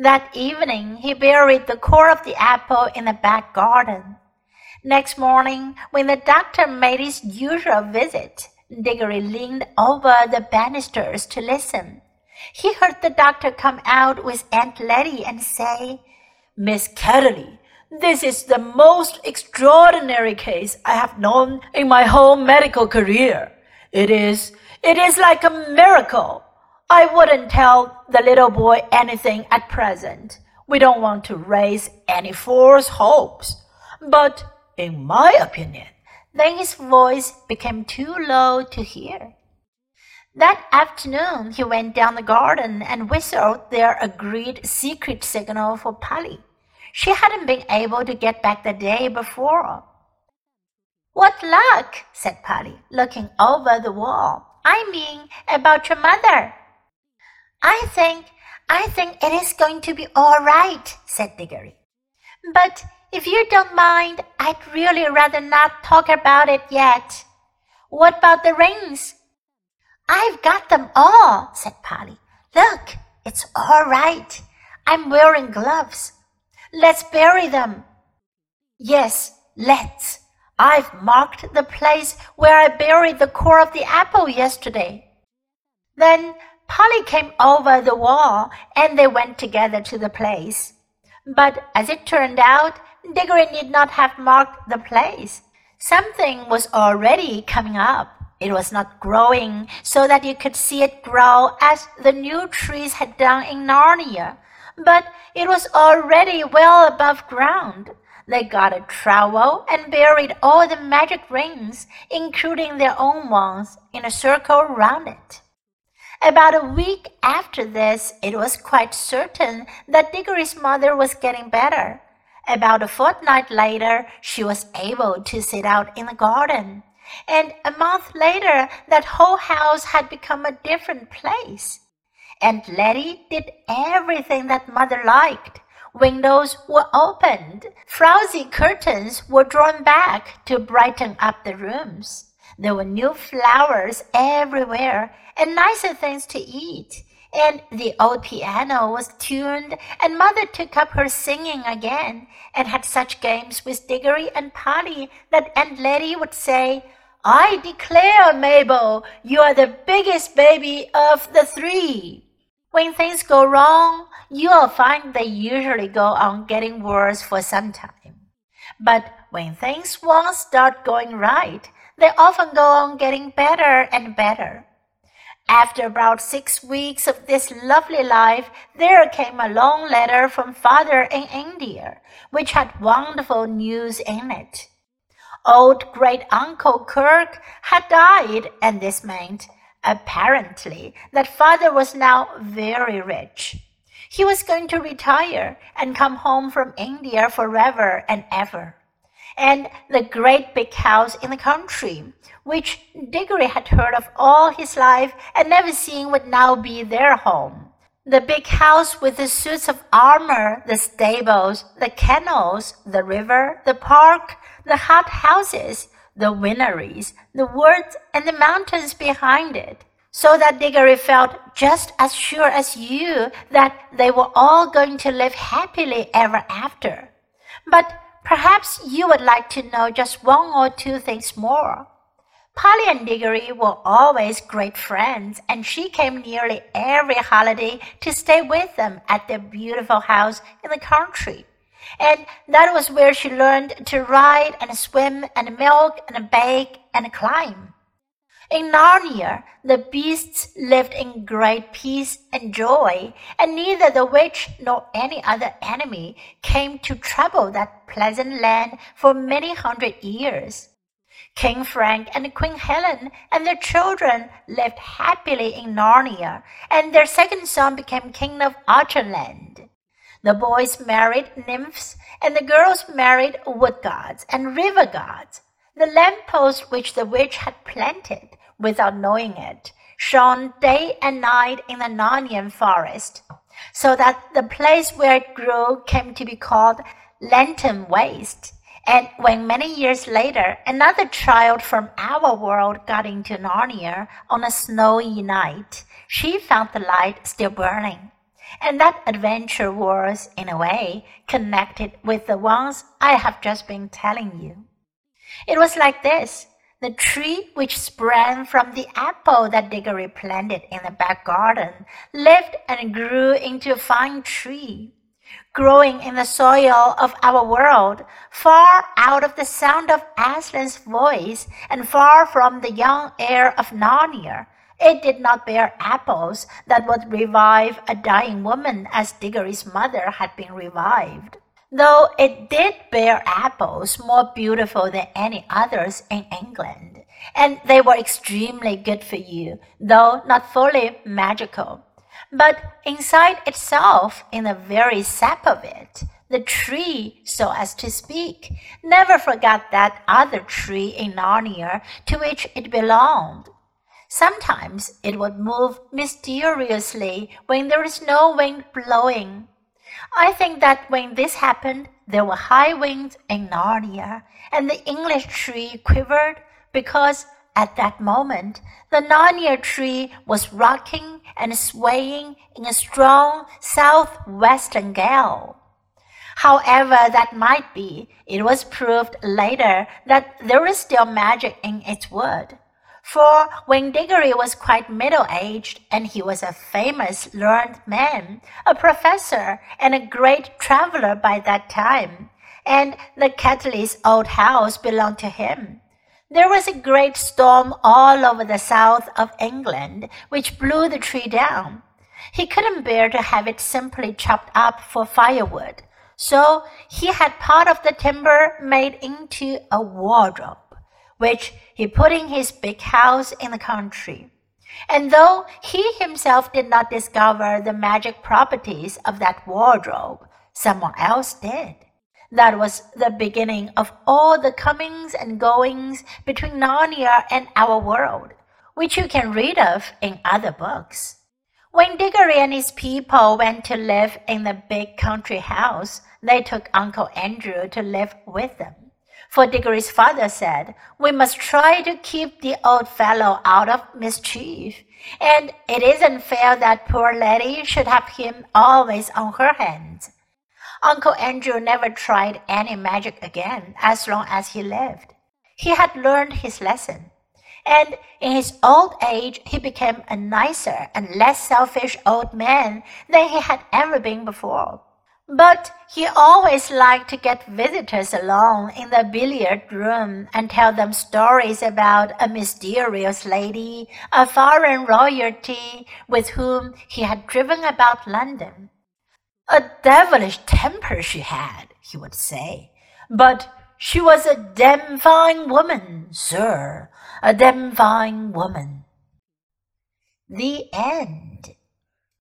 That evening, he buried the core of the apple in the back garden. Next morning, when the doctor made his usual visit, Diggory leaned over the banisters to listen. He heard the doctor come out with Aunt Letty and say, Miss Ketterley, this is the most extraordinary case I have known in my whole medical career. It is, it is like a miracle. I wouldn't tell the little boy anything at present. We don't want to raise any false hopes. But in my opinion, then his voice became too low to hear. That afternoon, he went down the garden and whistled their agreed secret signal for Polly. She hadn't been able to get back the day before. What luck, said Polly, looking over the wall. I mean, about your mother. I think, I think it is going to be all right, said Diggory. But if you don't mind, I'd really rather not talk about it yet. What about the rings? I've got them all, said Polly. Look, it's all right. I'm wearing gloves. Let's bury them. Yes, let's. I've marked the place where I buried the core of the apple yesterday. Then Polly came over the wall and they went together to the place. But as it turned out, Diggory need not have marked the place. Something was already coming up. It was not growing so that you could see it grow as the new trees had done in Narnia, but it was already well above ground. They got a trowel and buried all the magic rings, including their own ones, in a circle round it. About a week after this, it was quite certain that Diggory's mother was getting better. About a fortnight later, she was able to sit out in the garden. And a month later, that whole house had become a different place. And Letty did everything that mother liked. Windows were opened, frowsy curtains were drawn back to brighten up the rooms. There were new flowers everywhere and nicer things to eat. And the old piano was tuned, and mother took up her singing again, and had such games with Diggory and Polly that Aunt Letty would say, I declare, Mabel, you are the biggest baby of the three. When things go wrong, you'll find they usually go on getting worse for some time. But when things once start going right, they often go on getting better and better. After about six weeks of this lovely life, there came a long letter from father in India, which had wonderful news in it. Old great uncle Kirke had died, and this meant, apparently, that father was now very rich. He was going to retire and come home from India forever and ever. And the great big house in the country, which Diggory had heard of all his life and never seen would now be their home. The big house with the suits of armor, the stables, the kennels, the river, the park, the hot houses, the wineries, the woods, and the mountains behind it, so that Diggory felt just as sure as you that they were all going to live happily ever after. But perhaps you would like to know just one or two things more. Polly and Diggory were always great friends, and she came nearly every holiday to stay with them at their beautiful house in the country. And that was where she learned to ride and swim and milk and bake and climb. In Narnia, the beasts lived in great peace and joy, and neither the witch nor any other enemy came to trouble that pleasant land for many hundred years. King Frank and Queen Helen and their children lived happily in Narnia, and their second son became king of Archerland. The boys married nymphs, and the girls married wood gods and river gods. The lamppost which the witch had planted, without knowing it, shone day and night in the Narnian forest, so that the place where it grew came to be called Lantern Waste and when many years later another child from our world got into Narnia on a snowy night, she found the light still burning. and that adventure was, in a way, connected with the ones I have just been telling you. It was like this. The tree which sprang from the apple that Diggory planted in the back garden lived and grew into a fine tree, growing in the soil of our world, far out of the sound of Aslan's voice and far from the young air of Narnia. It did not bear apples that would revive a dying woman as Diggory's mother had been revived though it did bear apples more beautiful than any others in England, and they were extremely good for you, though not fully magical. But inside itself, in the very sap of it, the tree, so as to speak, never forgot that other tree in Narnia to which it belonged. Sometimes it would move mysteriously when there is no wind blowing I think that when this happened, there were high winds in Narnia, and the English tree quivered because at that moment the Narnia tree was rocking and swaying in a strong southwestern gale. However that might be, it was proved later that there is still magic in its wood. For when Diggory was quite middle aged, and he was a famous learned man, a professor, and a great traveler by that time, and the Ketterley's old house belonged to him. There was a great storm all over the south of England, which blew the tree down. He couldn't bear to have it simply chopped up for firewood, so he had part of the timber made into a wardrobe which he put in his big house in the country. And though he himself did not discover the magic properties of that wardrobe, someone else did. That was the beginning of all the comings and goings between Narnia and our world, which you can read of in other books. When Diggory and his people went to live in the big country house, they took Uncle Andrew to live with them. For Diggory's father said, We must try to keep the old fellow out of mischief, and it isn't fair that poor Letty should have him always on her hands. Uncle Andrew never tried any magic again as long as he lived. He had learned his lesson, and in his old age he became a nicer and less selfish old man than he had ever been before. But he always liked to get visitors along in the billiard room and tell them stories about a mysterious lady, a foreign royalty with whom he had driven about London. A devilish temper she had, he would say, but she was a damn fine woman, sir, a damn fine woman. The end.